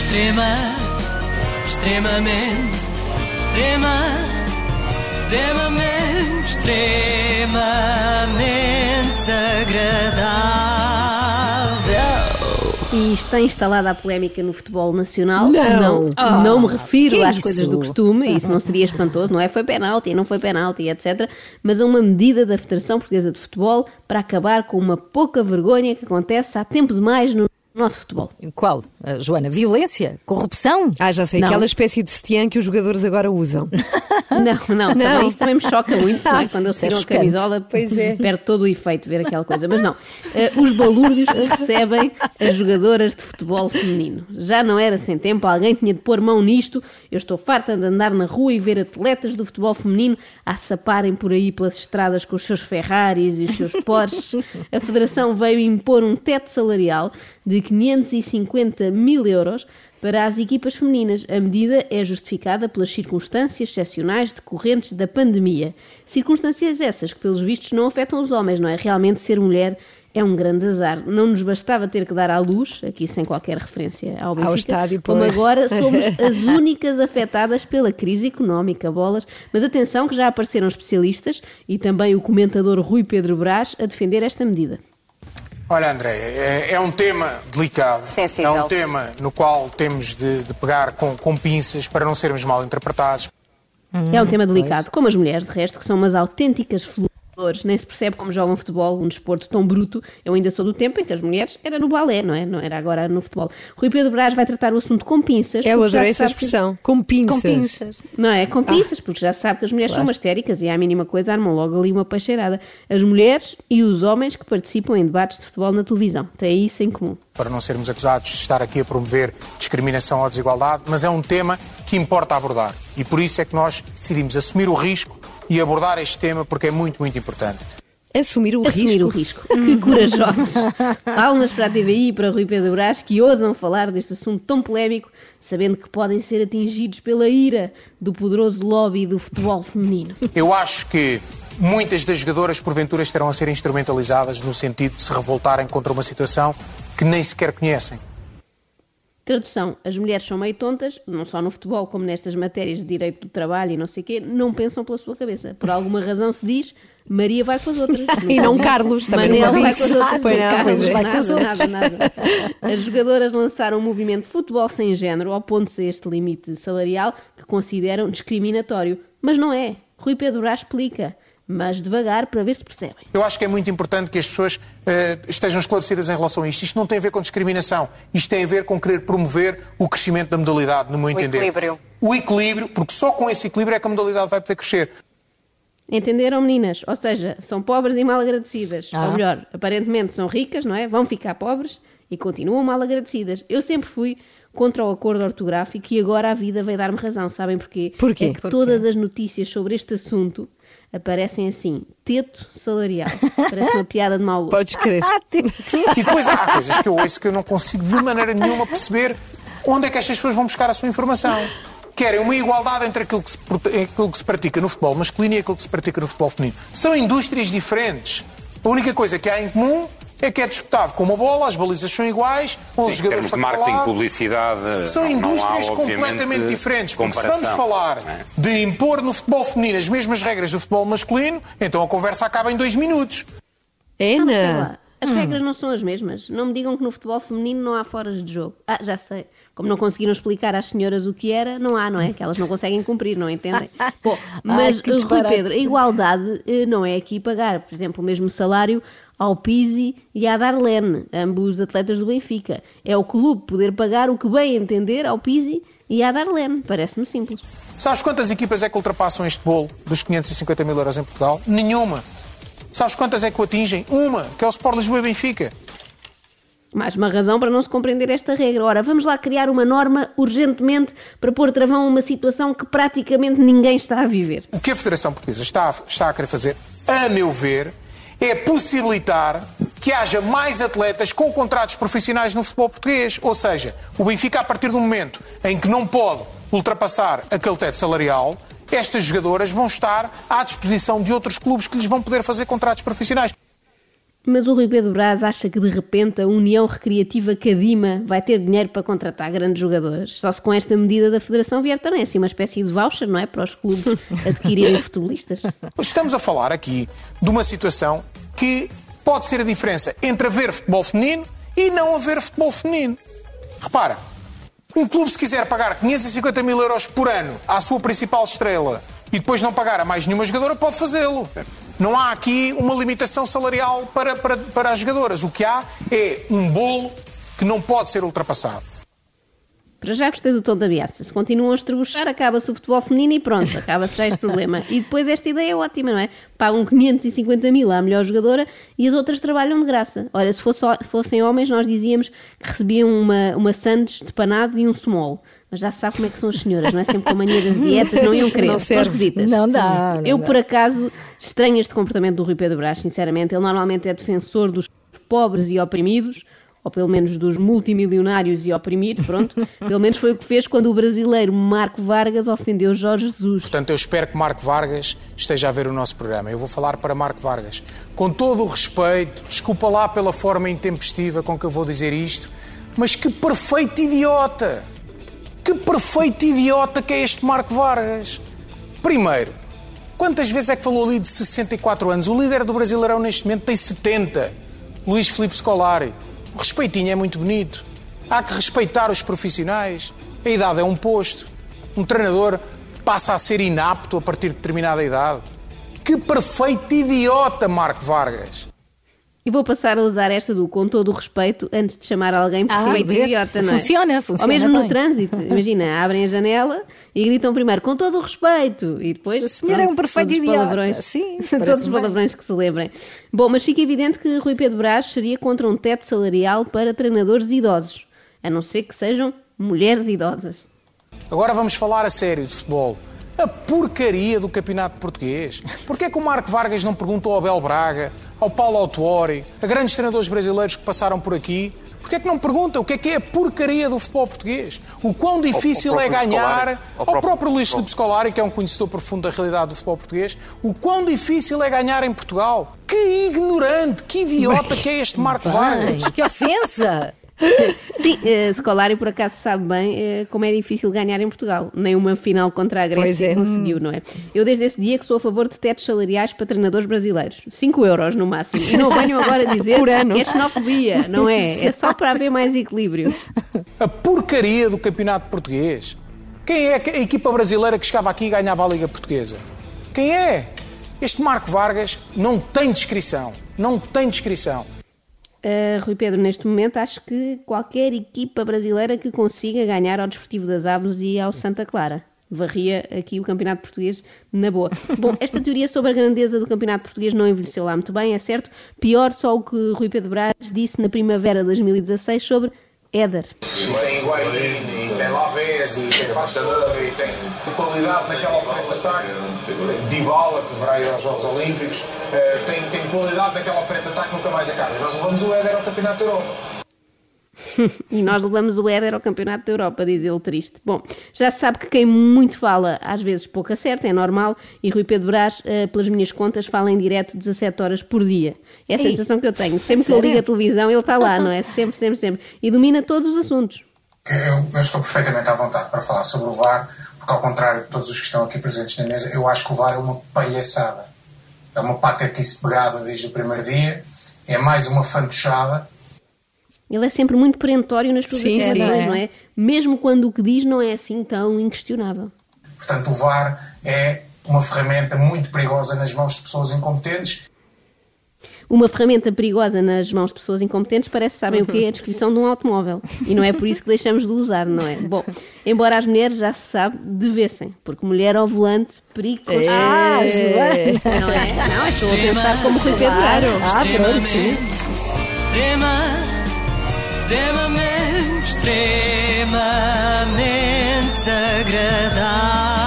Extrema, extremamente, extrema, extremamente, extremamente agradável. E está instalada a polémica no futebol nacional. Não. Não, Ah, não me refiro às isso? coisas do costume, isso não seria espantoso, não é? Foi penalti, não foi penalti, etc. Mas a uma medida da Federação Portuguesa de Futebol para acabar com uma pouca vergonha que acontece há tempo demais no nosso futebol. Qual, Joana? Violência? Corrupção? Ah, já sei, Não. aquela espécie de sutiã que os jogadores agora usam. Não, não, Também, isso também me choca muito, não é? Quando eles Isso é tiram a camisola, Pois é. perde todo o efeito ver aquela coisa. Mas não, Eh, os balúrdios que recebem as jogadoras de futebol feminino. Já não era sem tempo, alguém tinha de pôr mão nisto. Eu estou farta de andar na rua e ver atletas do futebol feminino a saparem por aí pelas estradas com os seus Ferraris e os seus Porsches. A Federação veio impor um teto salarial de 550 mil euros para as equipas femininas. A medida é justificada pelas circunstâncias excepcionais decorrentes da pandemia. Circunstâncias essas que, pelos vistos, não afetam os homens, não é? Realmente ser mulher é um grande azar. Não nos bastava ter que dar à luz, aqui sem qualquer referência ao Benfica, estádio, como pois. agora somos as únicas afetadas pela crise económica, bolas. Mas atenção que já apareceram especialistas e também o comentador Rui Pedro Brás a defender esta medida. Olha, André, é, é um tema delicado. Sensível. É um tema no qual temos de, de pegar com, com pinças para não sermos mal interpretados. É um tema delicado, como as mulheres, de resto, que são umas autênticas flores. Nem se percebe como jogam futebol, um desporto tão bruto. Eu ainda sou do tempo em que as mulheres era no balé, não é? Não era agora no futebol. Rui Pedro Brás vai tratar o assunto com pinças. Eu adorei essa sabe que- expressão. Com pinças. Com pinças. Não é? Com pinças, porque já sabe que as mulheres são umas histéricas e à mínima coisa armam logo ali uma peixeirada. As mulheres e os homens que participam em debates de futebol na televisão. Têm isso em comum. Para não sermos acusados de estar aqui a promover discriminação ou desigualdade, mas é um tema que importa abordar. E por isso é que nós decidimos assumir o risco e abordar este tema porque é muito, muito importante. Assumir o Assumir risco. o risco. Que corajosos. Palmas para a TVI e para Rui Pedro Brás que ousam falar deste assunto tão polémico, sabendo que podem ser atingidos pela ira do poderoso lobby do futebol feminino. Eu acho que muitas das jogadoras, porventura, estarão a ser instrumentalizadas no sentido de se revoltarem contra uma situação que nem sequer conhecem. Tradução: as mulheres são meio tontas, não só no futebol como nestas matérias de direito do trabalho e não sei o quê, não pensam pela sua cabeça. Por alguma razão se diz Maria vai com as outras. E não Carlos, também Manela nunca vai com as outras. Não, Carlos pois é. vai com as outras. nada, nada. As jogadoras lançaram um movimento de futebol sem género, opondo-se a este limite salarial que consideram discriminatório. Mas não é. Rui Pedro Brás explica. Mas devagar para ver se percebem. Eu acho que é muito importante que as pessoas eh, estejam esclarecidas em relação a isto. Isto não tem a ver com discriminação. Isto tem a ver com querer promover o crescimento da modalidade, no meu entender. equilíbrio. O equilíbrio, porque só com esse equilíbrio é que a modalidade vai poder crescer. Entenderam, meninas? Ou seja, são pobres e mal agradecidas. Ah. Ou melhor, aparentemente são ricas, não é? Vão ficar pobres e continuam mal agradecidas. Eu sempre fui contra o acordo ortográfico e agora a vida vai dar-me razão. Sabem porquê? Porquê? É que todas as notícias sobre este assunto aparecem assim: teto salarial. Parece uma piada de mau gosto. Podes crer. Ah, E depois há coisas que eu ouço que eu não consigo de maneira nenhuma perceber onde é que estas pessoas vão buscar a sua informação. Querem uma igualdade entre aquilo que, se, aquilo que se pratica no futebol masculino e aquilo que se pratica no futebol feminino. São indústrias diferentes. A única coisa que há em comum é que é disputado com uma bola, as balizas são iguais, 11 Em jogadores termos de marketing, lado. publicidade, São não- não há, indústrias completamente diferentes. Porque se vamos falar é? de impor no futebol feminino as mesmas regras do futebol masculino, então a conversa acaba em dois minutos. Ana. As regras não são as mesmas. Não me digam que no futebol feminino não há foras de jogo. Ah, já sei. Como não conseguiram explicar às senhoras o que era, não há, não é? Que elas não conseguem cumprir, não entendem? Bom, mas, que Rui. Pedro, a igualdade eh, não é aqui pagar, por exemplo, o mesmo salário ao Pizzi e à Darlene, ambos atletas do Benfica. É o clube poder pagar o que bem entender ao Pizzi e à Darlene. Parece-me simples. Sabes quantas equipas é que ultrapassam este bolo dos 550 mil euros em Portugal? Nenhuma. Sabes quantas é que o atingem? Uma, que é o Sport Lisboa e Benfica. Mais uma razão para não se compreender esta regra. Ora, vamos lá criar uma norma urgentemente para pôr travão a uma situação que praticamente ninguém está a viver. O que a Federação Portuguesa está a, está a querer fazer, a meu ver, é possibilitar que haja mais atletas com contratos profissionais no futebol português. Ou seja, o Benfica, a partir do momento em que não pode ultrapassar aquele teto salarial, estas jogadoras vão estar à disposição de outros clubes que lhes vão poder fazer contratos profissionais. Mas o Rui Pedro Braz acha que de repente a União Recreativa Cadima vai ter dinheiro para contratar grandes jogadoras. Só se com esta medida da Federação vier também assim uma espécie de voucher, não é? Para os clubes adquirirem futebolistas. Estamos a falar aqui de uma situação que pode ser a diferença entre haver futebol feminino e não haver futebol feminino. Repara, um clube se quiser pagar 550 mil euros por ano à sua principal estrela e depois não pagar a mais nenhuma jogadora, pode fazê-lo. Não há aqui uma limitação salarial para, para, para as jogadoras. O que há é um bolo que não pode ser ultrapassado. Para já gostei do tom da ameaça. Se continuam a estrebuchar, acaba-se o futebol feminino e pronto, acaba-se já este problema. E depois esta ideia é ótima, não é? Pagam 550 mil à melhor jogadora e as outras trabalham de graça. Olha, se fosse, fossem homens, nós dizíamos que recebiam uma, uma sandes de panado e um small. Mas já se sabe como é que são as senhoras, não é? Sempre com mania das dietas, não iam querer. Não serve. Não dá, não Eu, dá. por acaso, estranho este comportamento do Rui Pedro Brás, sinceramente. Ele normalmente é defensor dos pobres e oprimidos, ou pelo menos dos multimilionários e oprimidos, pronto. Pelo menos foi o que fez quando o brasileiro Marco Vargas ofendeu Jorge Jesus. Portanto, eu espero que Marco Vargas esteja a ver o nosso programa. Eu vou falar para Marco Vargas. Com todo o respeito, desculpa lá pela forma intempestiva com que eu vou dizer isto, mas que perfeito idiota! Que perfeito idiota que é este Marco Vargas! Primeiro, quantas vezes é que falou ali de 64 anos? O líder do Brasileirão neste momento tem 70. Luís Filipe Scolari. O respeitinho é muito bonito. Há que respeitar os profissionais. A idade é um posto. Um treinador passa a ser inapto a partir de determinada idade. Que perfeito idiota, Marco Vargas! E vou passar a usar esta do com todo o respeito antes de chamar alguém por Ah, perfeito vês? idiota, não é? Funciona, funciona Ou mesmo no bem. trânsito. Imagina, abrem a janela e gritam primeiro com todo o respeito e depois. O senhor é um perfeito todos os idiota. palavrões- Sim, todos os parece-me bem. palavrões que se lembrem. Bom, mas fica evidente que Rui Pedro Brás seria contra um teto salarial para treinadores idosos, a não ser que sejam mulheres idosas. Agora vamos falar a sério de futebol. A porcaria do campeonato português. Porquê é que o Marco Vargas não perguntou ao Abel Braga, ao Paulo Autuori, a grandes treinadores brasileiros que passaram por aqui? Porquê é que não pergunta o que é que é a porcaria do futebol português? O quão difícil ao é ganhar, Scolari. ao próprio- próprio Luís Filipe Scolari, que é um conhecedor profundo da realidade do futebol português, o quão difícil é ganhar em Portugal. Que ignorante, que idiota que é este Marco Vargas. Que ofensa! Sim, uh, Scolari por acaso sabe bem eh, como é difícil ganhar em Portugal. Nem uma final contra a Grécia é. conseguiu, não é? Eu desde esse dia que sou a favor de tetos salariais para treinadores brasileiros. 5 euros no máximo. E não venham agora dizer Por ano. que é xenofobia, não é? É só para haver mais equilíbrio. A porcaria do campeonato português. Quem é a equipa brasileira que chegava aqui e ganhava a Liga Portuguesa? Quem é? Este Marco Vargas não tem descrição. Não tem descrição. Uh, Rui Pedro, neste momento acho que qualquer equipa brasileira que consiga ganhar ao Desportivo das Aves e ao Santa Clara. Varria aqui o Campeonato Português na boa. Bom, esta teoria sobre a grandeza do Campeonato Português não envelheceu lá muito bem, é certo. Pior só o que Rui Pedro Braz disse na primavera de 2016 sobre Éder. Tem tem tem e tem qualidade naquela frente de ataque. Dybala, que deverá ir aos Jogos Olímpicos, eh, tem, tem qualidade naquela frente de ataque, nunca mais acaba. E nós levamos o Éder ao Campeonato da Europa. E nós levamos o Éder ao Campeonato da Europa, diz ele triste. Bom, já se sabe que quem muito fala, às vezes pouco acerta, é normal, e Rui Pedro Brás, eh, pelas minhas contas, fala em direto 17 horas por dia. É a Ei, sensação que eu tenho. Sempre que eu ligo a televisão, ele está lá, não é? Sempre, sempre, sempre. E domina todos os assuntos. Eu, eu estou perfeitamente à vontade para falar sobre o VAR, porque ao contrário de todos os que estão aqui presentes na mesa, eu acho que o VAR é uma palhaçada. É uma patetice pegada desde o primeiro dia, é mais uma fantochada. Ele é sempre muito perentório nas suas Sim, sim. É, não é? Mesmo quando o que diz não é assim tão inquestionável. Portanto, o VAR é uma ferramenta muito perigosa nas mãos de pessoas incompetentes Uma ferramenta perigosa nas mãos de pessoas incompetentes parece sabem o que é a descrição de um automóvel. E não é por isso que deixamos de usar, não é? Bom, embora as mulheres já se sabe, devessem, porque mulher ao volante, perigo constante. Ah, Joana! Não é? Não, estou a pensar como Rui Pedro Claro. Ah, pronto, sim. Extrema, extremamente, extremamente agradável.